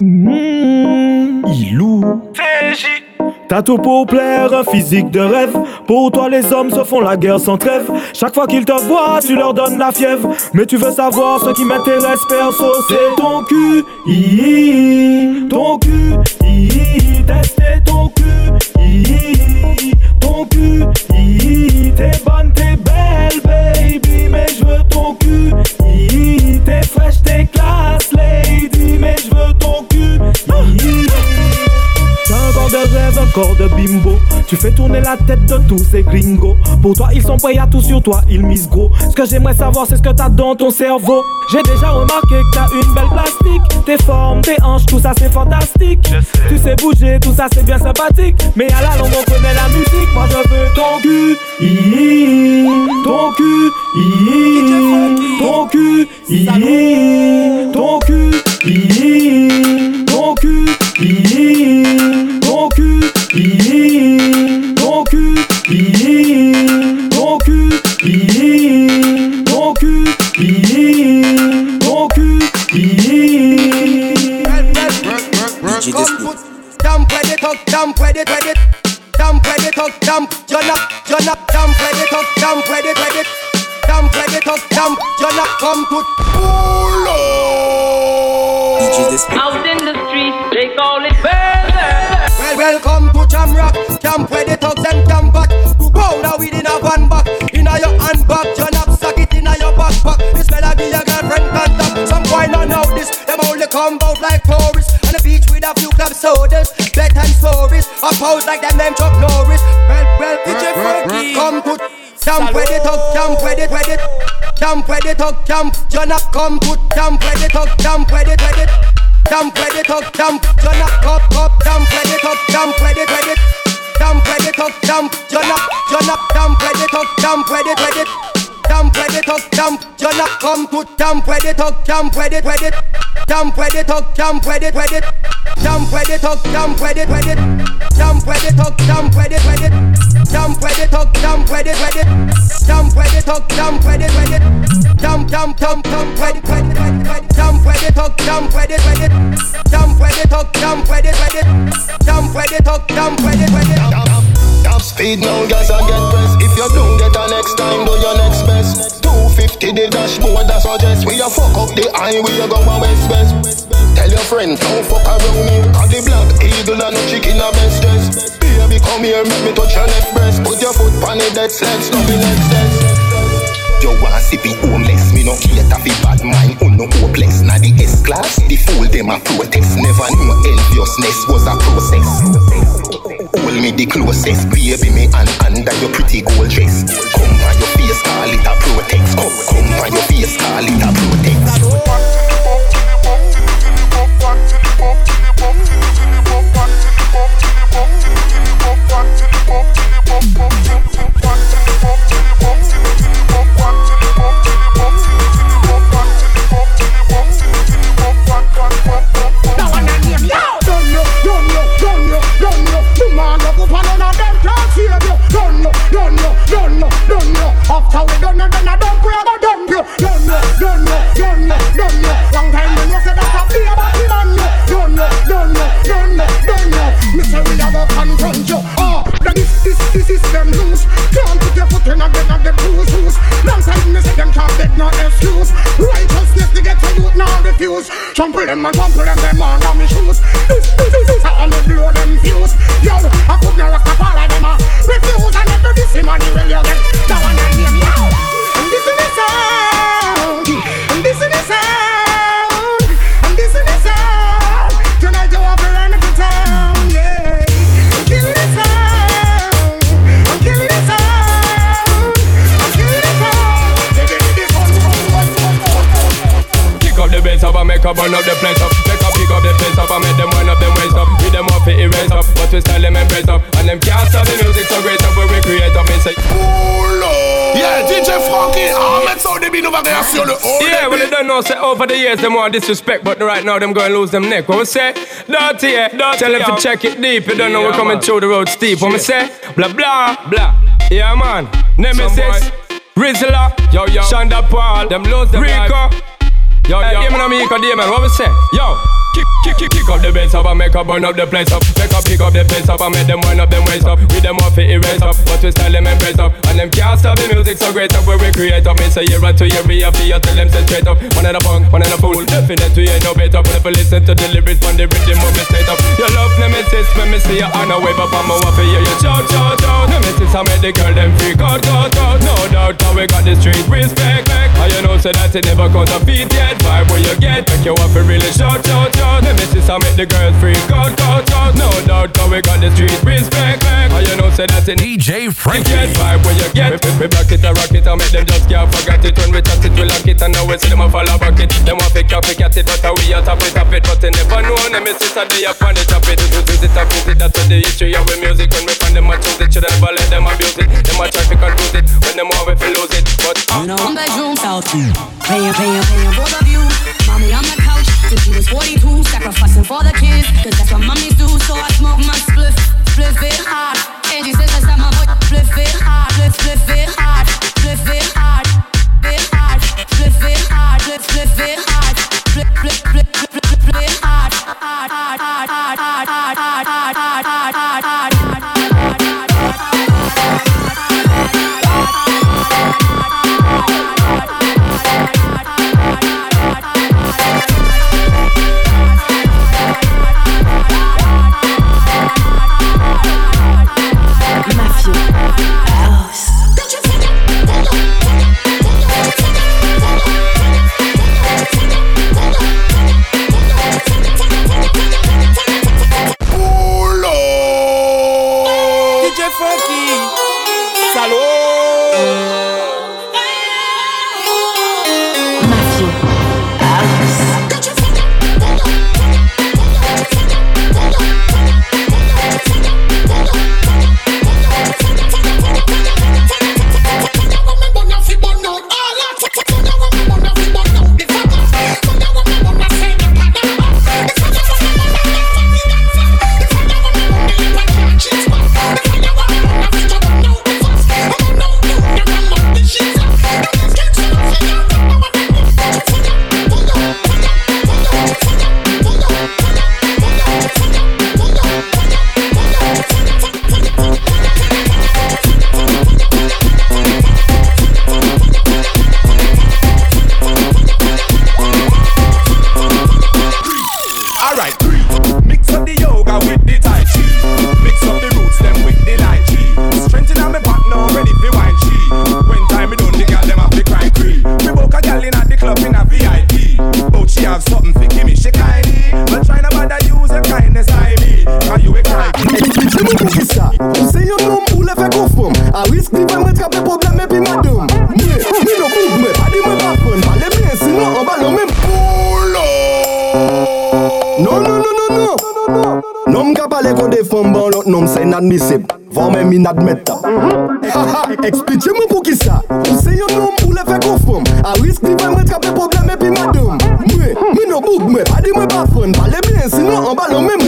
Mmh. T'as tout pour plaire, un physique de rêve. Pour toi, les hommes se font la guerre sans trêve. Chaque fois qu'ils te voient, tu leur donnes la fièvre. Mais tu veux savoir ce qui m'intéresse, perso, c'est ton cul. Ton cul. Ton cul. Ton cul. T'es t'es fraîche, t'es classe, lady. Corps de bimbo. Tu fais tourner la tête de tous ces gringos. Pour toi, ils sont prêts à tout sur toi, ils misent gros. Ce que j'aimerais savoir, c'est ce que t'as dans ton cerveau. J'ai déjà remarqué que t'as une belle plastique. Tes formes, tes hanches, tout ça c'est fantastique. Tu sais bouger, tout ça c'est bien sympathique. Mais à la longue, on connaît la musique. Moi, je veux ton cul. Ton cul. Ton cul. Ton cul. Ton come out like tourists. On the beach with a few club sodas, bet and stories. I pose like that man Chuck Norris. Well, well, DJ Franky, come put, jump with it, up, jump with it, with it. Jump with it, up, jump. John come put, jump with it, up, jump with it, with it. Jump with it, up, jump. John up, up, up, jump with it, up, jump with it, with it. Jump with it, up, jump. John up, John up, jump with it, up, jump with it, with it. Jump with it, up, jump. John come put, jump with it, up, jump with it, with it. Jump where they talk, jump where they, where. Jump where they talk, jump where they, where. Jump where they talk, jump where they, where. Jump where they talk, jump where they, where. Jump where they talk, jump where they, where. Jump, jump, jump, jump where they, where. Jump where they talk, jump where they, where. Jump where they talk, jump where they, where they. Jump where they talk, jump where they, where they. Top speed now, gas and get pressed. If you don't get a next time, do your next best. 250 the dashboard, that suggest we a fuck up the highway, you go a west west. Tell your friends, don't fuck around me. Cause the black eagle and no chicken a best dress. Baby, come here, make me touch your left breast. Put your foot on it, that's let's it next test. You want see be homeless, me no cater fi bad mind, un no hopeless. Na the S class, the fool them a protest. Never knew enviousness was a process. Hold me the closest, baby me and under your pretty gold dress. Come on your face, call it a protect. Come, come on your face, call it a protect. Saudi bin over there, sur le haut. yeah, well they don't know say over the years them want disrespect, but right now them going lose them neck. What we say? Dirty, yeah. Tell them to check it deep. You don't know we're coming through the road steep. What we say? Blah blah blah. Yeah man, Nemesis, Rizzler, yo yo, Shonda Paul, them lose them Rico. Yo, yo, man and me, man. What we say? Yo. Kick, kick, kick, kick up the bass up and make up burn up the place up. Make up, pick up the pace up and make them wind up them waist up. With them off it erase up, but we style them and brace up. And them can't stop the music so great up where we create up. Me say year to year, be a fee, tell them say straight up. One in a punk, one in a fool. Definite we ain't no better. But if you listen to the lyrics from the rhythm, move me straight up. Your love nemesis, when me see you on a wave up, I'm a waffle, yeah, you shout, shout, shout. Nemesis, I make the girl them freak out, out, out. No doubt, how we got the street respect, back. And you know, say that it never comes a beat yet. Vibe where you get, make you waffle really shout, shout, shout. Nemesis, I make the girls freak out, out, out. No doubt, how we got the street respect, back. And you know, say that it DJ Franky. Get vibe where you get. We, we, we back it, I rock it, I make them just can't forget it. When we chat it, we lock it, and now we see them a follow back it. Them want pick up, pick at it, but we a top it, top it. But they never know, nemesis, I day up on the top it. Use it, up, use it, that's what the history of the music. When we find them, I choose it, should never let them abuse it. Them a try to confuse it, when them want we feel lose it. But, uh, you know, I'm bedroom uh, south. Uh, uh. Playing, playing, playing, both for the kids. Cause that's what mommies inadmissible. Voire même inadmettable. Expliquez-moi pour qui ça. Ou c'est un homme pour le faire conforme. À risque d'y va me traper problème et puis madame. Moi, moi non bouc, moi, pas dit moi pas fun. Parlez bien, sinon en ballon même,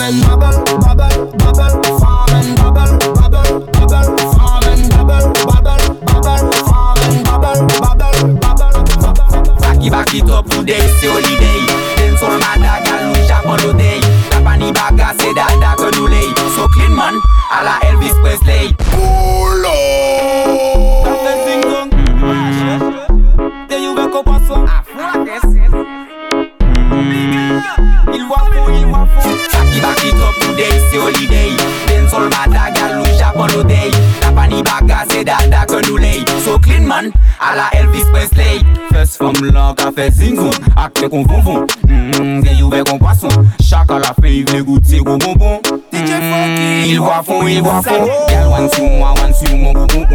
and bubble, bubble, Vem com vum vum, on will walk on Girl want see more, want see more, boom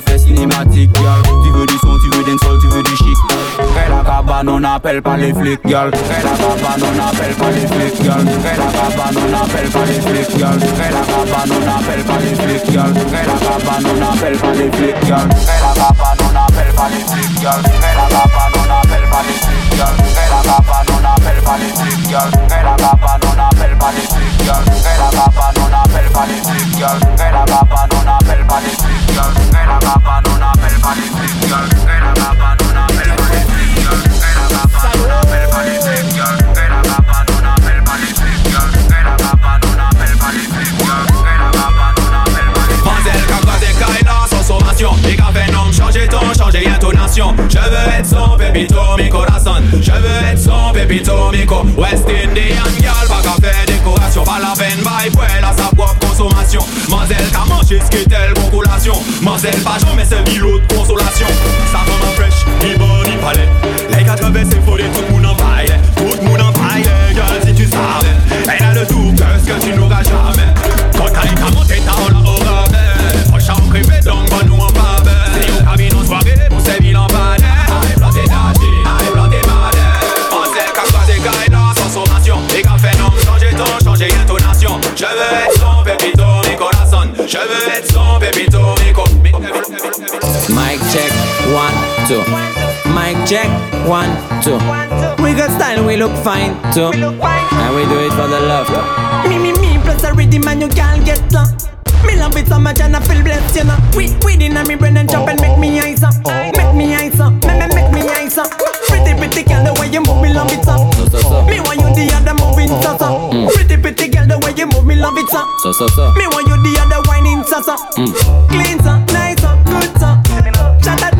tu cinématique Girl, tu veux du son, tu veux d'un sol, tu veux du chic. La cabane, on appelle pas les flics la cabane, on appelle pas les flics la cabane, on appelle pas les flics la cabane, on appelle pas les flics la cabane, on appelle pas les flics una permanente era capa una permanente era capa una permanente era capa una permanente era capa una permanente era capa una permanente era capa una permanente era capa una permanente girl, era capa two. Mic check, one, two. We got style, we look fine too. And we do it for the love. Me, me, me, plus a rhythm and you can't get some. Me love it so much and I feel blessed, you know. We, we in me brain and jump and make me eyes up. Make me eyes up, make, make, make me eyes up. Pretty, pretty girl, the way you move, me love it so. Me want you the other moving so so. Pretty, pretty girl, the way you move, me love it so. So, so, so. Me want you the other whining so so. Clean so, nice so, good so. Shut that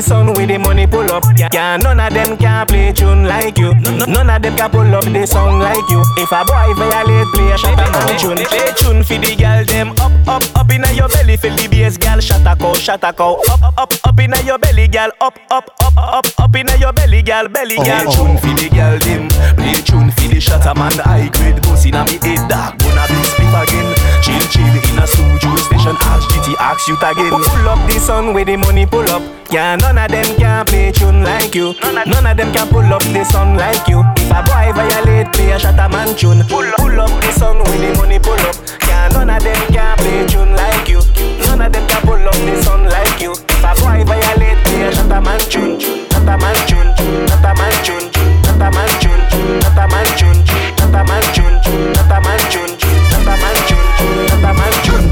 pull up the sun with the money pull up. Yeah, none of them can play tune like you. None of them can pull up the song like you. If a boy violate, play a shot a man tune. Play tune fi the girl them up, up, up inna your belly. Feel the bass, girl, shut a cow, shut a cow. Up, up, up inna your belly, girl. Up, up, up, up, up inna your belly, girl, belly, oh, girl. Play Tune fi the girl them. Play tune fi the shot a man high grade. Boss inna me head dark, gonna be split again. Chill, chill inna studio station. Ask GT, ask you again. Pull up the sun with the money pull up. Yeah, none of them can play tune like you. None of them can pull up the sun like you. If a boy violate, play a shot a man tune. Pull, pull up the sun with the money pull up. Yeah, none of them can play tune like you. None of them can pull up the sun like you. If a boy violate, play a shot a man tune. Shot a man tune. Shot a man tune. Shot a man tune. Shot a man tune. Shot a man tune. Shot a man tune. Shot a man tune. Shot a man tune.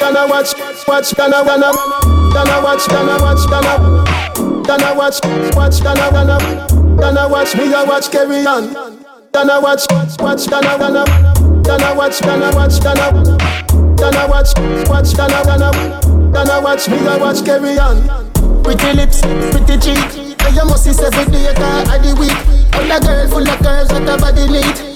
Gonna watch, watch, gonna wanna, gonna watch, gonna watch, gonna, gonna watch, watch, gonna wanna, gonna watch me, I watch carry on. Gonna watch, watch, gonna wanna, gonna watch, gonna watch, gonna, gonna watch, watch, gonna wanna, gonna watch me, I watch carry on. Pretty lips, pretty cheek, and you must see every day of the week. And a girl full of curves that her body neat.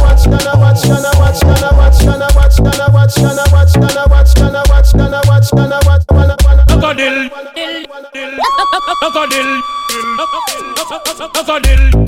that's a deal.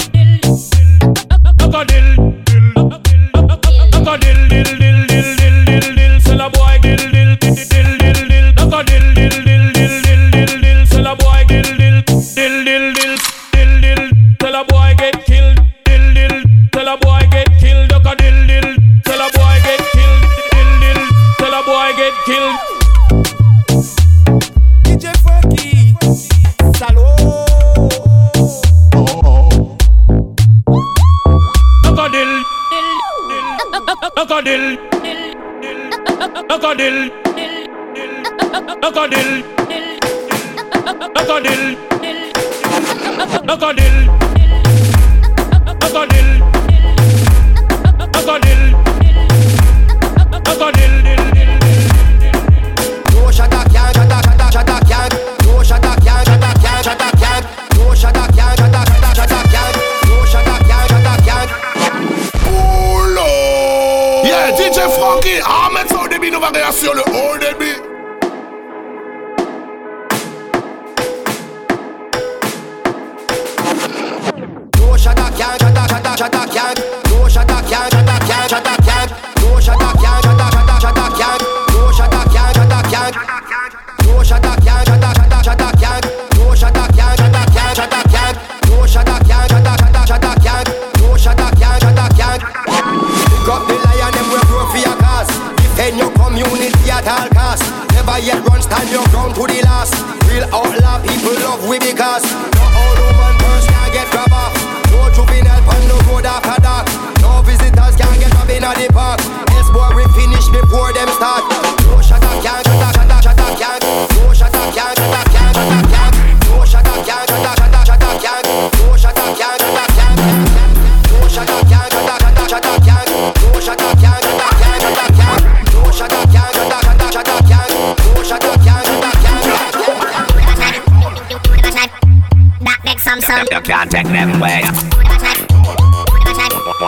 Crocodile. Crocodile. Crocodile. Crocodile. Crocodile. Crocodile. Crocodile. nous va réassurer le old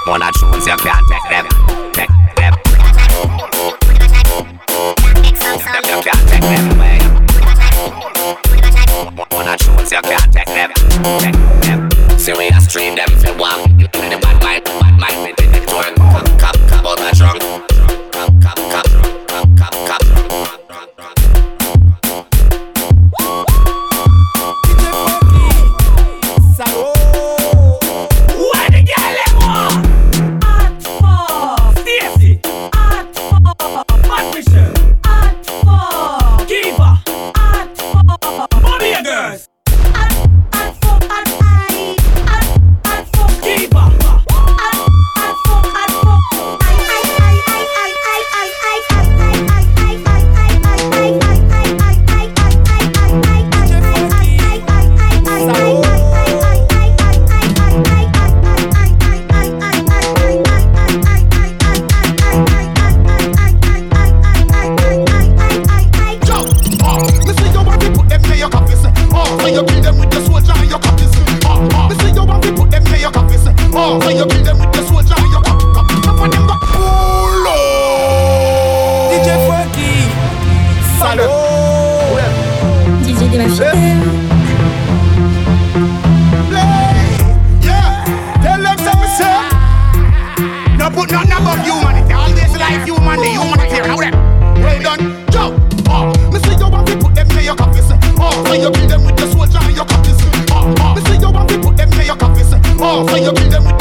When I choose, you can't make them for you kill them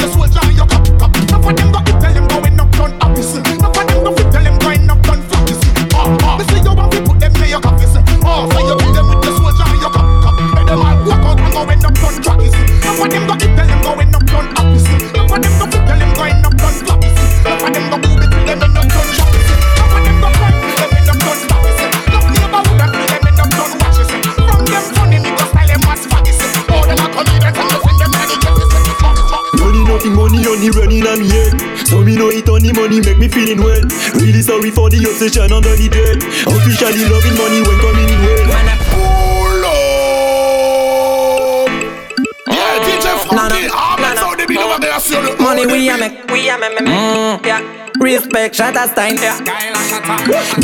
money we a make. We a make, make, make. Mm. Yeah. Respect, Shatterstein yeah.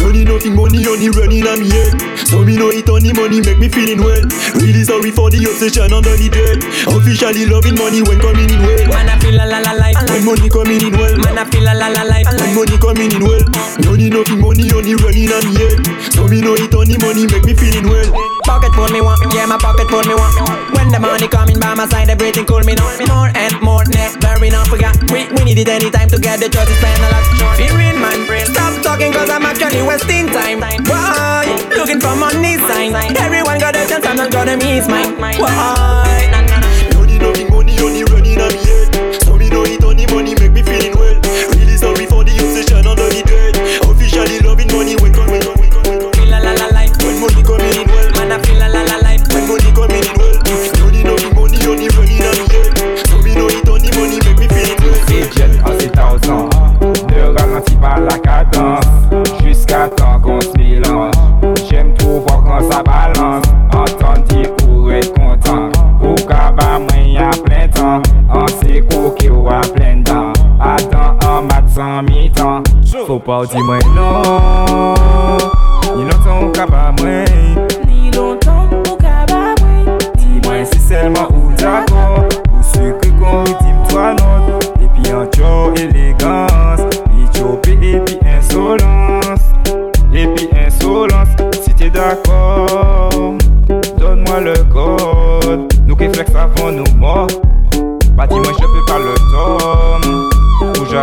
Money nothing, money only running on me head So me know it only money make me feeling well. Really sorry for the obsession under the dead Officially loving money when coming in well. Man I feel la la la When money coming in well. Man I feel la la la When money coming in well. Money nothing, money only running on me head So me know it only money make me feeling well. Pocket pull me one, yeah, my pocket pull me one. When the money coming by my side, everything cool me now. More and more, never enough, forgot. We, we need it anytime to get the choice spend a lot. Fearing man, stop talking cause I'm actually wasting time. Why? Looking for money sign. Everyone got a chance, I'm not gonna miss mine. Why? Money, money, only running on me head. So me know only money make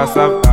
Ou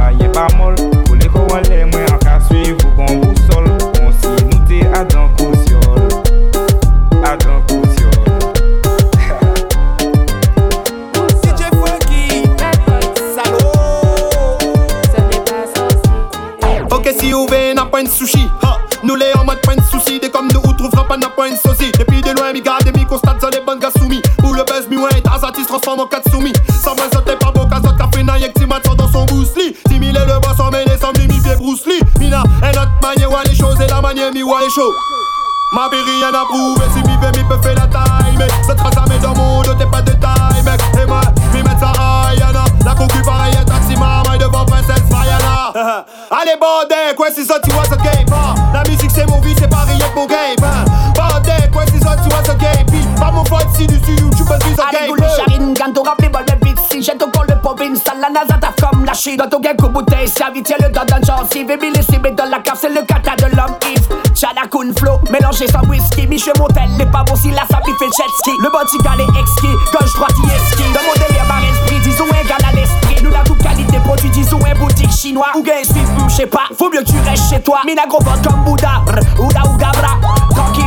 Dans ton gain, coup bouteille, servi, tiens le dos d'un gencive, et mille cibles dans la cave, c'est le kata de l'homme Yves. Chana Kun Flow, mélangé sans whisky, Michel Montel, les pas bon si la sapi fait le jet ski. Le botical est exquis, gauche droite y esquive. Dans mon délire, par esprit, disons égal à l'esprit. Nous la toute qualité produit, disons un boutique chinois. Ou gain hmm, je sais pas, faut mieux que tu restes chez toi. Mina gros comme Bouddha, Ouda ou Gabra. Tranquille,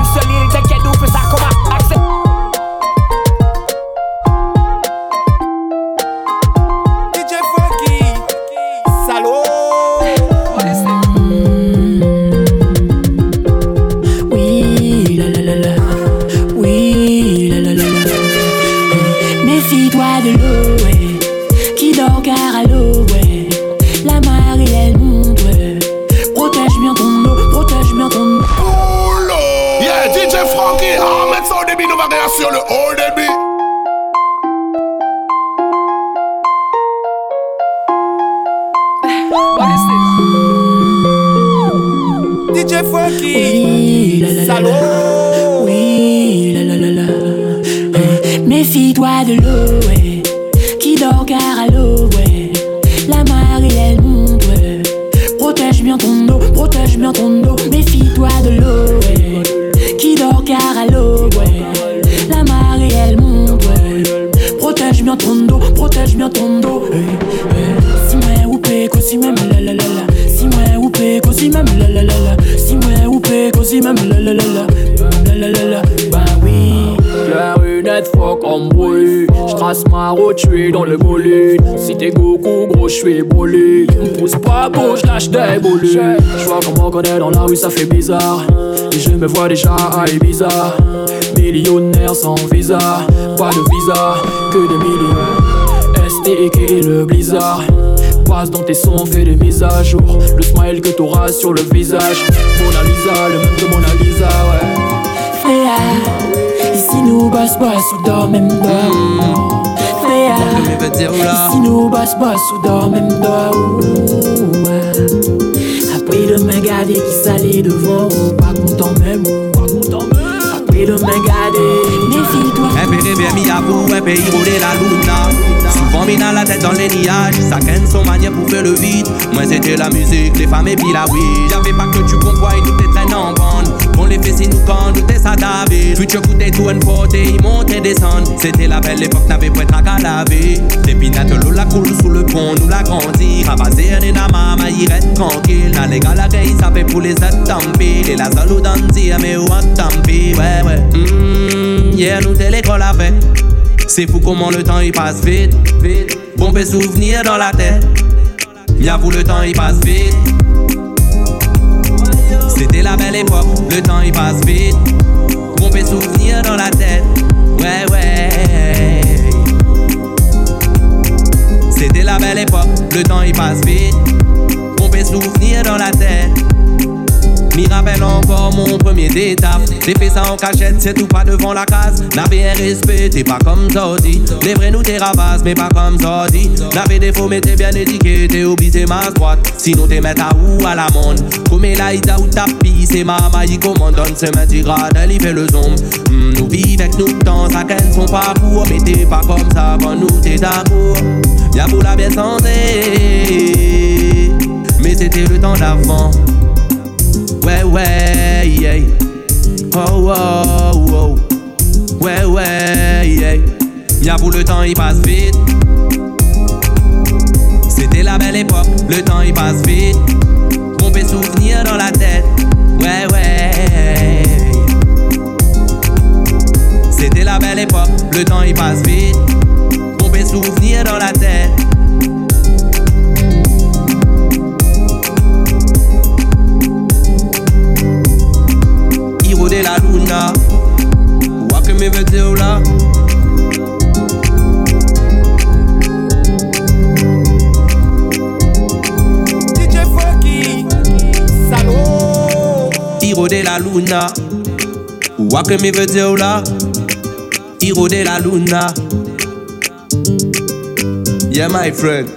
Méfie-toi de l'eau, ouais. Qui dort car à l'eau, ouais. La marée, elle monte, ouais. Protège bien ton eau, protège bien ton eau. Up. Yeah, DJ Frankie, Ahmed ça au début, nous va sur le haut début. DJ Funky, Oui, la la la la. salaud Méfie-toi de l'eau, ouais. Qui dort car à l'eau, ouais. La marée, elle monte, ouais. Protège bien ton eau, protège bien ton eau. Méfie-toi de l'eau, ouais. Qui dort car à l'eau, ouais. La marée, elle monte, ouais. Protège bien ton dos, protège bien ton dos. Hey. Si ou pe, si même bruit J'trace ma route, j'suis dans le bolide. Si t'es Goku gros, j'suis bolide Me pousse pas beau, j'lâche des bolides J'vois comment qu'on est dans la rue, ça fait bizarre. Et je me vois déjà à Ibiza. Millionnaire sans visa Pas de visa, que des millions. STK et le blizzard. Passe dans tes sons, fais des mises à jour. Le smile que t'auras sur le visage. Mona Lisa, le même que Mona Lisa, ouais. Fléa, ici nous boss boss ou dort même dort. Fléa, ici nous boss boss ou dort même dort. Après de me garder qui s'allait devant, pas content même, pas content même. Après de me garder, méfie-toi. Un pays bien mis à bout, un pays la luna. Souvent mis dans la tête dans les nuages, chacun son manière pour faire le vide. Moi c'était la musique, les femmes et puis la weed. J'avais pas que tu comprends, nous t'es traînés en bande. Les si nous nous t'es ça David. Futur coup des douanes portés, ils montaient descendre. C'était la belle époque, n'avait pas de à laver. Des pinates, l'eau la coule sous le pont, nous la grandit. Ramasser des maman, il reste tranquille. Légale, la gay, ça fait pour les attempés. Et la salle ou danser, mais où attempé, ouais, ouais. Mmh, yeah, nous t'es l'école avec. C'est fou comment le temps il passe vite, vite. Bon, souvenir dans la tête. J'avoue, le temps il passe vite. C'était la belle époque, le temps il passe vite. Bon, souvenir dans la tête. Ouais, ouais. C'était la belle époque, le temps il passe vite. Bon, souvenir dans la tête. M'y rappelle encore mon premier étape. J'ai fait ça en cachette, c'est tout pas devant la case. N'avais un t'es pas comme Zodi. Les vrais nous t'es rabasse, mais pas comme Zodi. N'avais défaut, mais t'es bien étiqueté, t'es obligé ma droite. Sinon t'es mettre à où à la monde. Comme Elaïda ou tapis, c'est maman, il commande, donne ses mains, grade, elle y fait le zoom. Hmm, nous vivons avec nous temps, ça qu'elle son parcours. Mais t'es pas comme ça quand nous t'es d'accord. Y'a pour la bien santé. Mais c'était le temps d'avant. Ouais, ouais, yeah. Oh, oh, oh. Ouais, ouais, yeah. J'avoue, le temps il passe vite. C'était la belle époque, le temps il passe vite. Souvenir que veut dire là Hiro de la luna. Yeah my friend